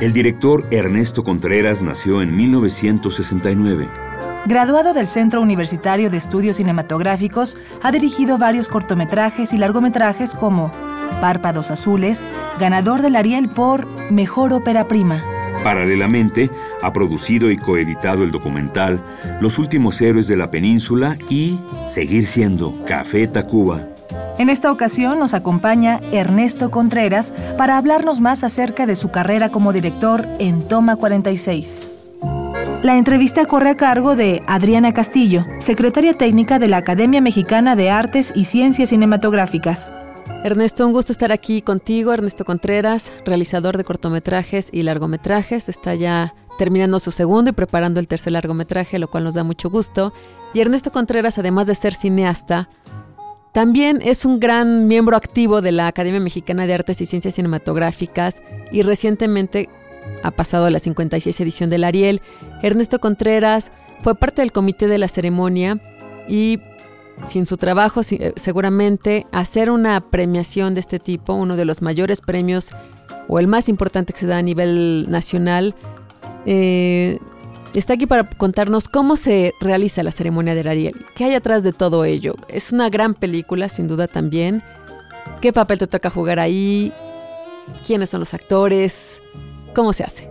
El director Ernesto Contreras nació en 1969. Graduado del Centro Universitario de Estudios Cinematográficos, ha dirigido varios cortometrajes y largometrajes como Párpados Azules, ganador del Ariel por Mejor Ópera Prima. Paralelamente, ha producido y coeditado el documental Los Últimos Héroes de la Península y Seguir siendo Café Tacuba. En esta ocasión nos acompaña Ernesto Contreras para hablarnos más acerca de su carrera como director en Toma 46. La entrevista corre a cargo de Adriana Castillo, secretaria técnica de la Academia Mexicana de Artes y Ciencias Cinematográficas. Ernesto, un gusto estar aquí contigo. Ernesto Contreras, realizador de cortometrajes y largometrajes, está ya terminando su segundo y preparando el tercer largometraje, lo cual nos da mucho gusto. Y Ernesto Contreras, además de ser cineasta, también es un gran miembro activo de la Academia Mexicana de Artes y Ciencias Cinematográficas y recientemente ha pasado a la 56 edición del Ariel. Ernesto Contreras fue parte del comité de la ceremonia y sin su trabajo eh, seguramente hacer una premiación de este tipo, uno de los mayores premios o el más importante que se da a nivel nacional, eh, está aquí para contarnos cómo se realiza la ceremonia del Ariel, qué hay atrás de todo ello. Es una gran película, sin duda también. ¿Qué papel te toca jugar ahí? ¿Quiénes son los actores? ¿Cómo se hace?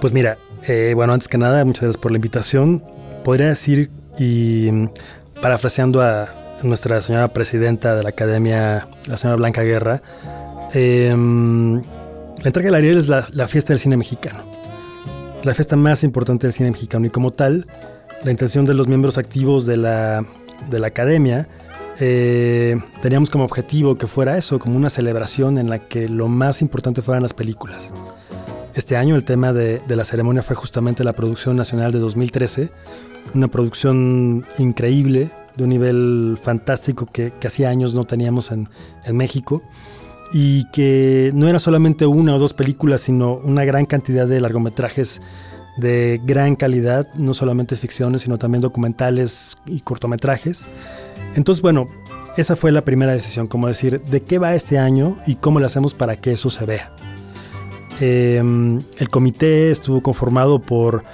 Pues mira, eh, bueno, antes que nada, muchas gracias por la invitación. Podría decir, y parafraseando a nuestra señora presidenta de la Academia, la señora Blanca Guerra, em, la entrega del Ariel es la fiesta del cine mexicano la fiesta más importante del cine mexicano y como tal, la intención de los miembros activos de la, de la academia, eh, teníamos como objetivo que fuera eso, como una celebración en la que lo más importante fueran las películas. Este año el tema de, la ceremonia fue justamente la producción nacional de 2013, una producción increíble, de un nivel fantástico que, hacía años no teníamos en, en México y que no era solamente una o dos películas, sino una gran cantidad de largometrajes de gran calidad, no solamente ficciones, sino también documentales y cortometrajes. Entonces, bueno, esa fue la primera decisión, como decir, ¿de qué va este año y cómo lo hacemos para que eso se vea? Em, el comité estuvo conformado por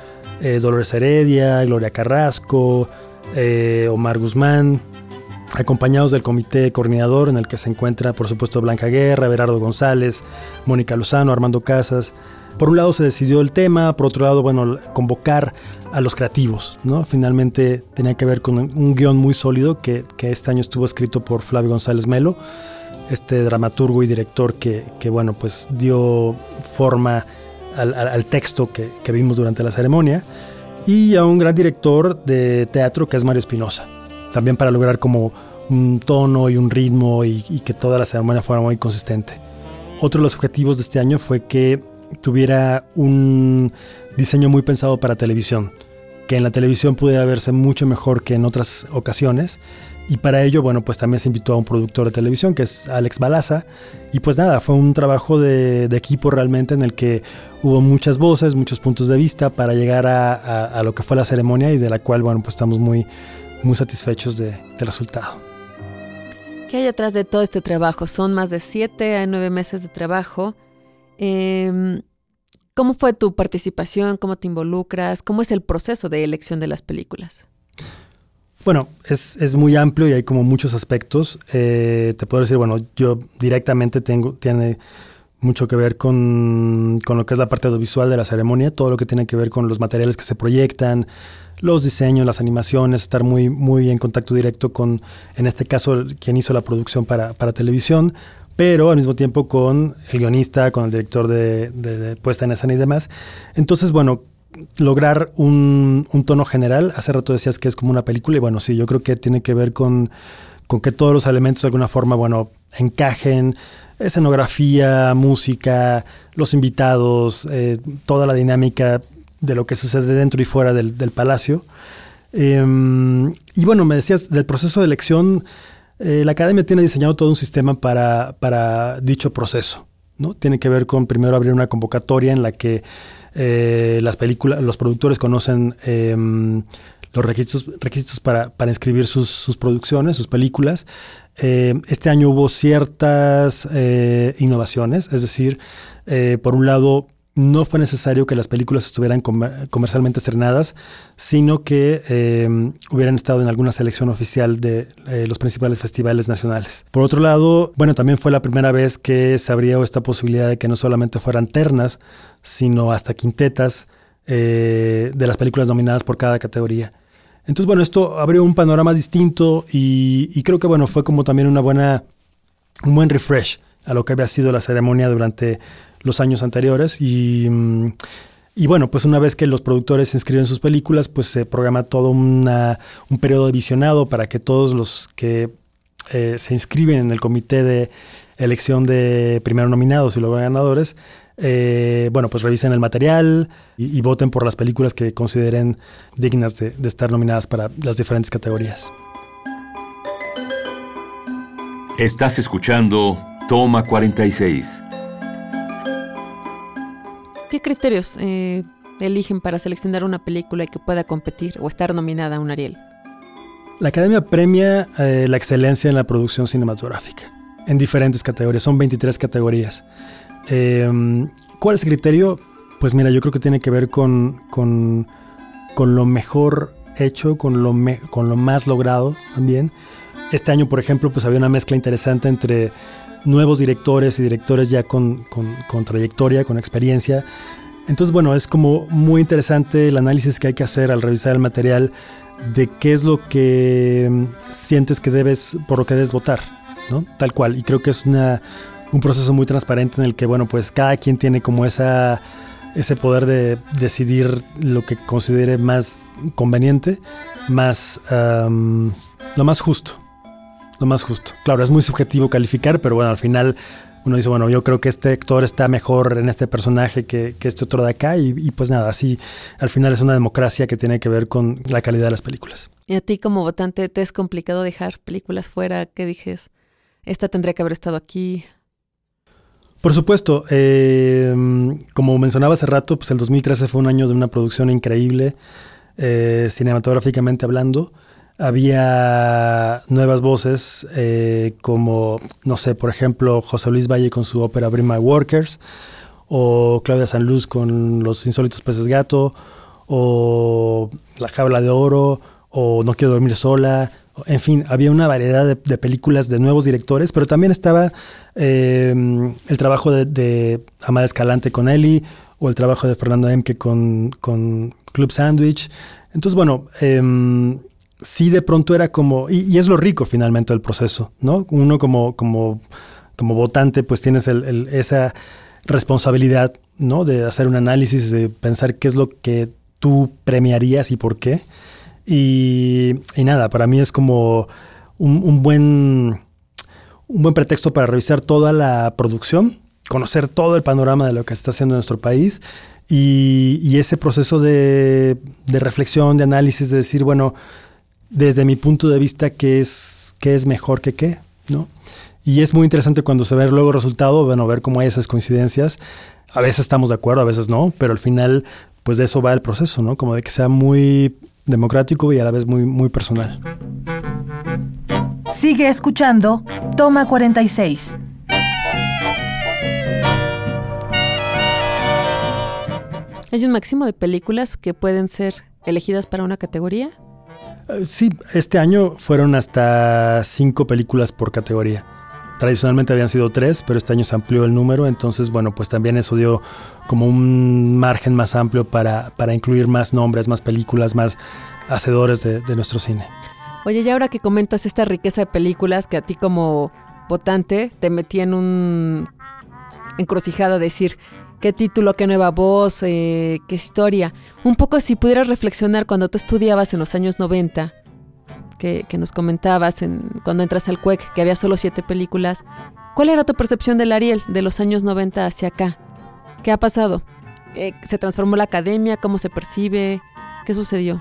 eh, Dolores Heredia, Gloria Carrasco, eh, Omar Guzmán, acompañados del comité coordinador en el que se encuentra, por supuesto, Blanca Guerra, Berardo González, Mónica Lozano, Armando Casas. Por un lado se decidió el tema, por otro lado, bueno, convocar a los creativos, ¿no? Finalmente tenía que ver con un guion muy sólido que, este año estuvo escrito por Flavio González Melo, este dramaturgo y director que, bueno, pues dio forma al, texto que, que vimos durante la ceremonia, y a un gran director de teatro que es Mario Espinosa también para lograr como un tono y un ritmo y, que toda la ceremonia fuera muy consistente. Otro de los objetivos de este año fue que tuviera un diseño muy pensado para televisión, que en la televisión pudiera verse mucho mejor que en otras ocasiones. Y para ello, bueno, pues también se invitó a un productor de televisión, que es Alex Balaza. Y pues nada, fue un trabajo de, equipo realmente en el que hubo muchas voces, muchos puntos de vista para llegar a, a, lo que fue la ceremonia y de la cual, bueno, pues estamos muy, muy satisfechos de, del resultado. ¿Qué hay atrás de todo este trabajo? Son más de siete a nueve meses de trabajo. Em, ¿Cómo fue tu participación? ¿Cómo te involucras? ¿Cómo es el proceso de elección de las películas? Bueno, es, es muy amplio y hay como muchos aspectos. Eh, te puedo decir, bueno, yo directamente tengo, tiene mucho que ver con, con, lo que es la parte audiovisual de la ceremonia, todo lo que tiene que ver con los materiales que se proyectan, los diseños, las animaciones, estar muy, muy en contacto directo con, en este caso, quien hizo la producción para, para televisión, pero al mismo tiempo con el guionista, con el director de, de, puesta en escena y demás. Entonces, bueno, lograr un, un, tono general, hace rato decías que es como una película, y bueno, sí, yo creo que tiene que ver con, con que todos los elementos de alguna forma, bueno, encajen, escenografía, música, los invitados, eh, toda la dinámica de lo que sucede dentro y fuera del, palacio. Em, y bueno, me decías del proceso de elección, eh, la academia tiene diseñado todo un sistema para, para dicho proceso. ¿no? Tiene que ver con primero abrir una convocatoria en la que eh, las películas, los productores conocen em, los requisitos, requisitos para, para inscribir sus, sus, producciones, sus películas. Eh, este año hubo ciertas eh, innovaciones, es decir, eh, por un lado, no fue necesario que las películas estuvieran comercialmente estrenadas, sino que hubieran estado en alguna selección oficial de los principales festivales nacionales. Por otro lado, bueno, también fue la primera vez que se abrió esta posibilidad de que no solamente fueran ternas, sino hasta quintetas de las películas nominadas por cada categoría. Entonces, bueno, esto abrió un panorama distinto y, creo que, bueno, fue como también una buena, un buen refresh a lo que había sido la ceremonia durante los años anteriores. Y, y bueno, pues una vez que los productores inscriben sus películas, pues se programa todo una, un periodo de visionado para que todos los que eh, se inscriben en el comité de elección de primero nominados y luego ganadores eh, bueno, pues revisen el material y, voten por las películas que consideren dignas de, de estar nominadas para las diferentes categorías. Estás escuchando Toma 46. ¿Qué criterios eh, eligen para seleccionar una película que pueda competir o estar nominada a un Ariel? La Academia premia eh, la excelencia en la producción cinematográfica en diferentes categorías, son 23 categorías. Em, ¿Cuál es el criterio? Pues mira, yo creo que tiene que ver con, con, lo mejor hecho, con lo, con lo más logrado también. Este año, por ejemplo, pues había una mezcla interesante entre nuevos directores y directores ya con, con, trayectoria, con experiencia. Entonces, bueno, es como muy interesante el análisis que hay que hacer al revisar el material de qué es lo que em, sientes que debes, por lo que debes votar, ¿no? Tal cual. Y creo que es una, un proceso muy transparente en el que, bueno, pues cada quien tiene como esa, ese poder de decidir lo que considere más conveniente, más, lo más justo, lo más justo. Claro, es muy subjetivo calificar, pero bueno, al final uno dice, bueno, yo creo que este actor está mejor en este personaje que, que este otro de acá y, y, pues nada, así al final es una democracia que tiene que ver con la calidad de las películas. ¿Y a ti como votante te es complicado dejar películas fuera que dijes, esta tendría que haber estado aquí? Por supuesto, eh, como mencionaba hace rato, pues el 2013 fue un año de una producción increíble, eh, cinematográficamente hablando. Había nuevas voces, eh, como, no sé, por ejemplo, José Luis Valle con su ópera Bring My Workers, o Claudia Sanluz con Los Insólitos Peces Gato, o La Jaula de Oro, o No Quiero Dormir Sola, en fin, había una variedad de, películas de nuevos directores, pero también estaba em, el trabajo de, Amada Escalante con Eli o el trabajo de Fernando Emke con, con Club Sandwich. Entonces, bueno, em, sí de pronto era como, y, es lo rico finalmente del proceso, ¿no? Uno como, como, como votante pues tienes esa responsabilidad, ¿no? De hacer un análisis, de pensar qué es lo que tú premiarías y por qué. Y, nada, para mí es como un, buen, un buen pretexto para revisar toda la producción, conocer todo el panorama de lo que se está haciendo en nuestro país y, ese proceso de, reflexión, de análisis, de decir, bueno, desde mi punto de vista, ¿qué es, qué es mejor que qué? ¿no? Y es muy interesante cuando se ve luego el resultado, bueno, ver cómo hay esas coincidencias. A veces estamos de acuerdo, a veces no, pero al final, pues de eso va el proceso, ¿no? Como de que sea muy democrático y a la vez muy, muy personal. Sigue escuchando Toma 46. ¿Hay un máximo de películas que pueden ser elegidas para una categoría? Eh, sí, este año fueron hasta cinco películas por categoría. Tradicionalmente habían sido tres, pero este año se amplió el número, entonces bueno, pues también eso dio como un margen más amplio para, para incluir más nombres, más películas, más hacedores de, nuestro cine. Oye, y ahora que comentas esta riqueza de películas que a ti como votante te metí en un encrucijada decir qué título, qué nueva voz, eh, qué historia. Un poco si pudieras reflexionar cuando tú estudiabas en los años 90, que, que nos comentabas en, cuando entras al CUEC, que había solo siete películas, ¿cuál era tu percepción del Ariel de los años 90 hacia acá? ¿Qué ha pasado? Eh, ¿Se transformó la academia? ¿Cómo se percibe? ¿Qué sucedió?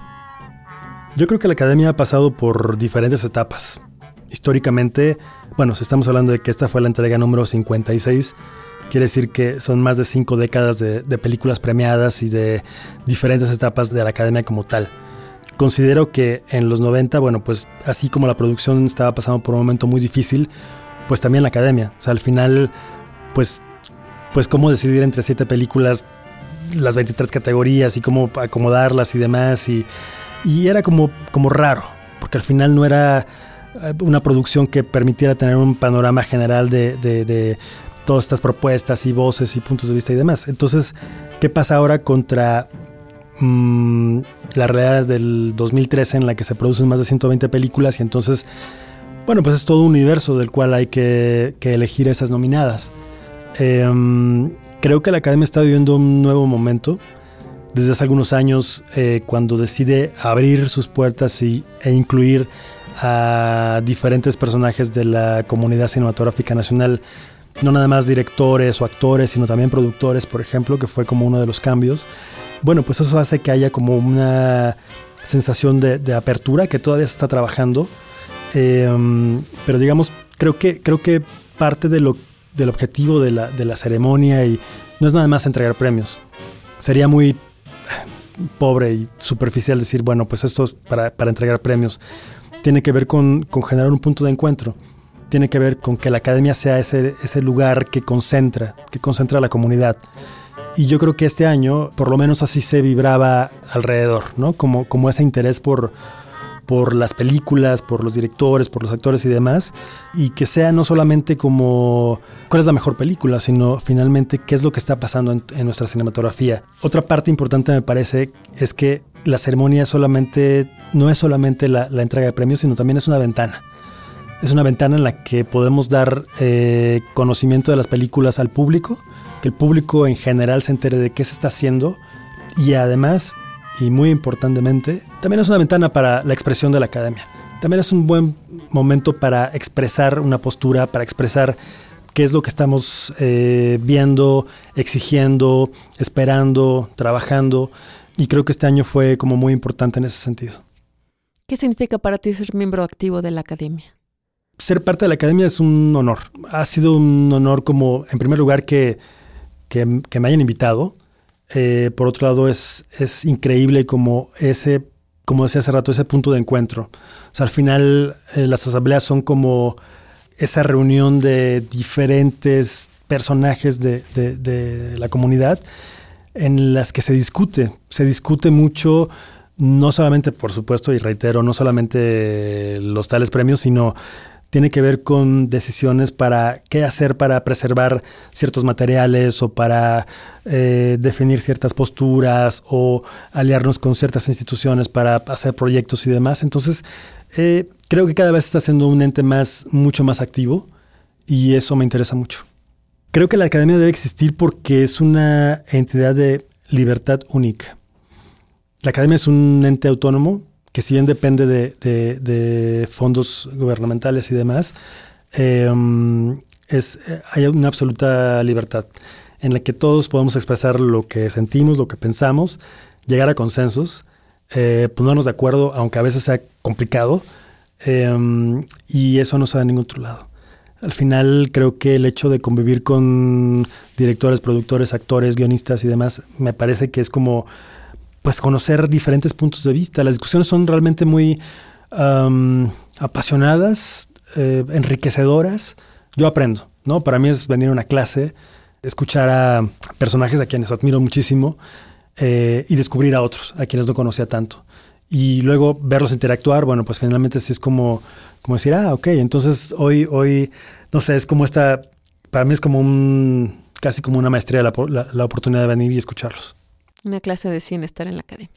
Yo creo que la academia ha pasado por diferentes etapas. Históricamente, bueno, si estamos hablando de que esta fue la entrega número 56, quiere decir que son más de cinco décadas de, de películas premiadas y de diferentes etapas de la academia como tal. Considero que en los 90, bueno, pues así como la producción estaba pasando por un momento muy difícil, pues también la academia. O sea, al final, pues, pues cómo decidir entre siete películas, las 23 categorías y cómo acomodarlas y demás. Y, y era como, como raro, porque al final no era eh, una producción que permitiera tener un panorama general de, de, de todas estas propuestas y voces y puntos de vista y demás. Entonces, ¿qué pasa ahora contra mmm, la realidad del 2013 en la que se producen más de 120 películas y entonces, bueno, pues es todo un universo del cual hay que, elegir esas nominadas. Eh, creo que la Academia está viviendo un nuevo momento. Desde hace algunos años, eh, cuando decide abrir sus puertas y, e incluir a diferentes personajes de la comunidad cinematográfica nacional, no nada más directores o actores, sino también productores, por ejemplo, que fue como uno de los cambios bueno, pues eso hace que haya como una sensación de, apertura que todavía se está trabajando. Eh, pero digamos, creo que, creo que parte de lo, del objetivo de la, de la ceremonia y no es nada más entregar premios. Sería muy pobre y superficial decir, bueno, pues esto es para, para entregar premios. Tiene que ver con, con, generar un punto de encuentro. Tiene que ver con que la academia sea ese, ese lugar que concentra, que concentra a la comunidad. Y yo creo que este año, por lo menos así se vibraba alrededor, ¿no? Como, como ese interés por, por las películas, por los directores, por los actores y demás, y que sea no solamente como cuál es la mejor película, sino finalmente qué es lo que está pasando en, nuestra cinematografía. Otra parte importante me parece es que la ceremonia solamente, no es solamente la, la entrega de premios, sino también es una ventana. Es una ventana en la que podemos dar eh, conocimiento de las películas al público, que el público en general se entere de qué se está haciendo y además, y muy importantemente, también es una ventana para la expresión de la academia. También es un buen momento para expresar una postura, para expresar qué es lo que estamos eh, viendo, exigiendo, esperando, trabajando. Y creo que este año fue como muy importante en ese sentido. ¿Qué significa para ti ser miembro activo de la academia? Ser parte de la academia es un honor. Ha sido un honor como, en primer lugar, que que, me hayan invitado. Eh, por otro lado, es, es increíble como ese, como decía hace rato, ese punto de encuentro. O sea, al final eh, las asambleas son como esa reunión de diferentes personajes de, de, la comunidad en las que se discute. Se discute mucho, no solamente, por supuesto, y reitero, no solamente los tales premios, sino tiene que ver con decisiones para qué hacer para preservar ciertos materiales o para eh, definir ciertas posturas o aliarnos con ciertas instituciones para hacer proyectos y demás. Entonces, eh, creo que cada vez está siendo un ente más, mucho más activo y eso me interesa mucho. Creo que la academia debe existir porque es una entidad de libertad única. La academia es un ente autónomo que si bien depende de, fondos gubernamentales y demás, eh, es, hay una absoluta libertad en la que todos podemos expresar lo que sentimos, lo que pensamos, llegar a consensos, eh, ponernos de acuerdo, aunque a veces sea complicado, eh, y eso no se da en ningún otro lado. Al final creo que el hecho de convivir con directores, productores, actores, guionistas y demás, me parece que es como pues conocer diferentes puntos de vista. Las discusiones son realmente muy apasionadas, eh, enriquecedoras. Yo aprendo, ¿no? Para mí es venir a una clase, escuchar a personajes a quienes admiro muchísimo eh, y descubrir a otros, a quienes no conocía tanto. y luego verlos interactuar, bueno, pues finalmente sí es como, como decir, ah, ok, entonces hoy, hoy, no sé, es como esta, para mí es como un, casi como una maestría la, la, oportunidad de venir y escucharlos. Una clase de cine, estar en la academia.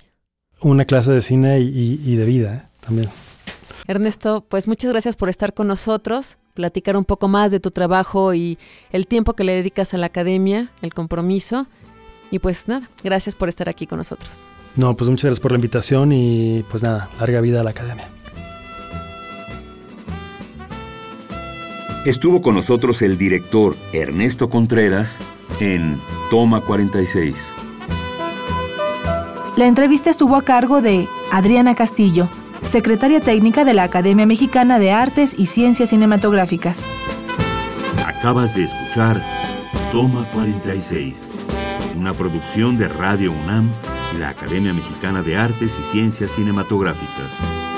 Una clase de cine y, y de vida ¿eh? también. Ernesto, pues muchas gracias por estar con nosotros, platicar un poco más de tu trabajo y el tiempo que le dedicas a la academia, el compromiso. Y pues nada, gracias por estar aquí con nosotros. No, pues muchas gracias por la invitación y pues nada, larga vida a la academia. Estuvo con nosotros el director Ernesto Contreras en Toma 46. La entrevista estuvo a cargo de Adriana Castillo, secretaria técnica de la Academia Mexicana de Artes y Ciencias Cinematográficas. Acabas de escuchar Toma 46, una producción de Radio UNAM y la Academia Mexicana de Artes y Ciencias Cinematográficas.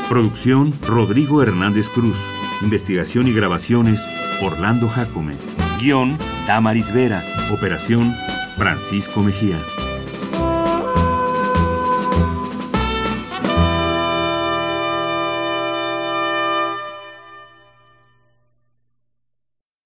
Producción Rodrigo Hernández Cruz. Investigación y grabaciones Orlando Jacome. Guión Damaris Vera. Operación Francisco Mejía.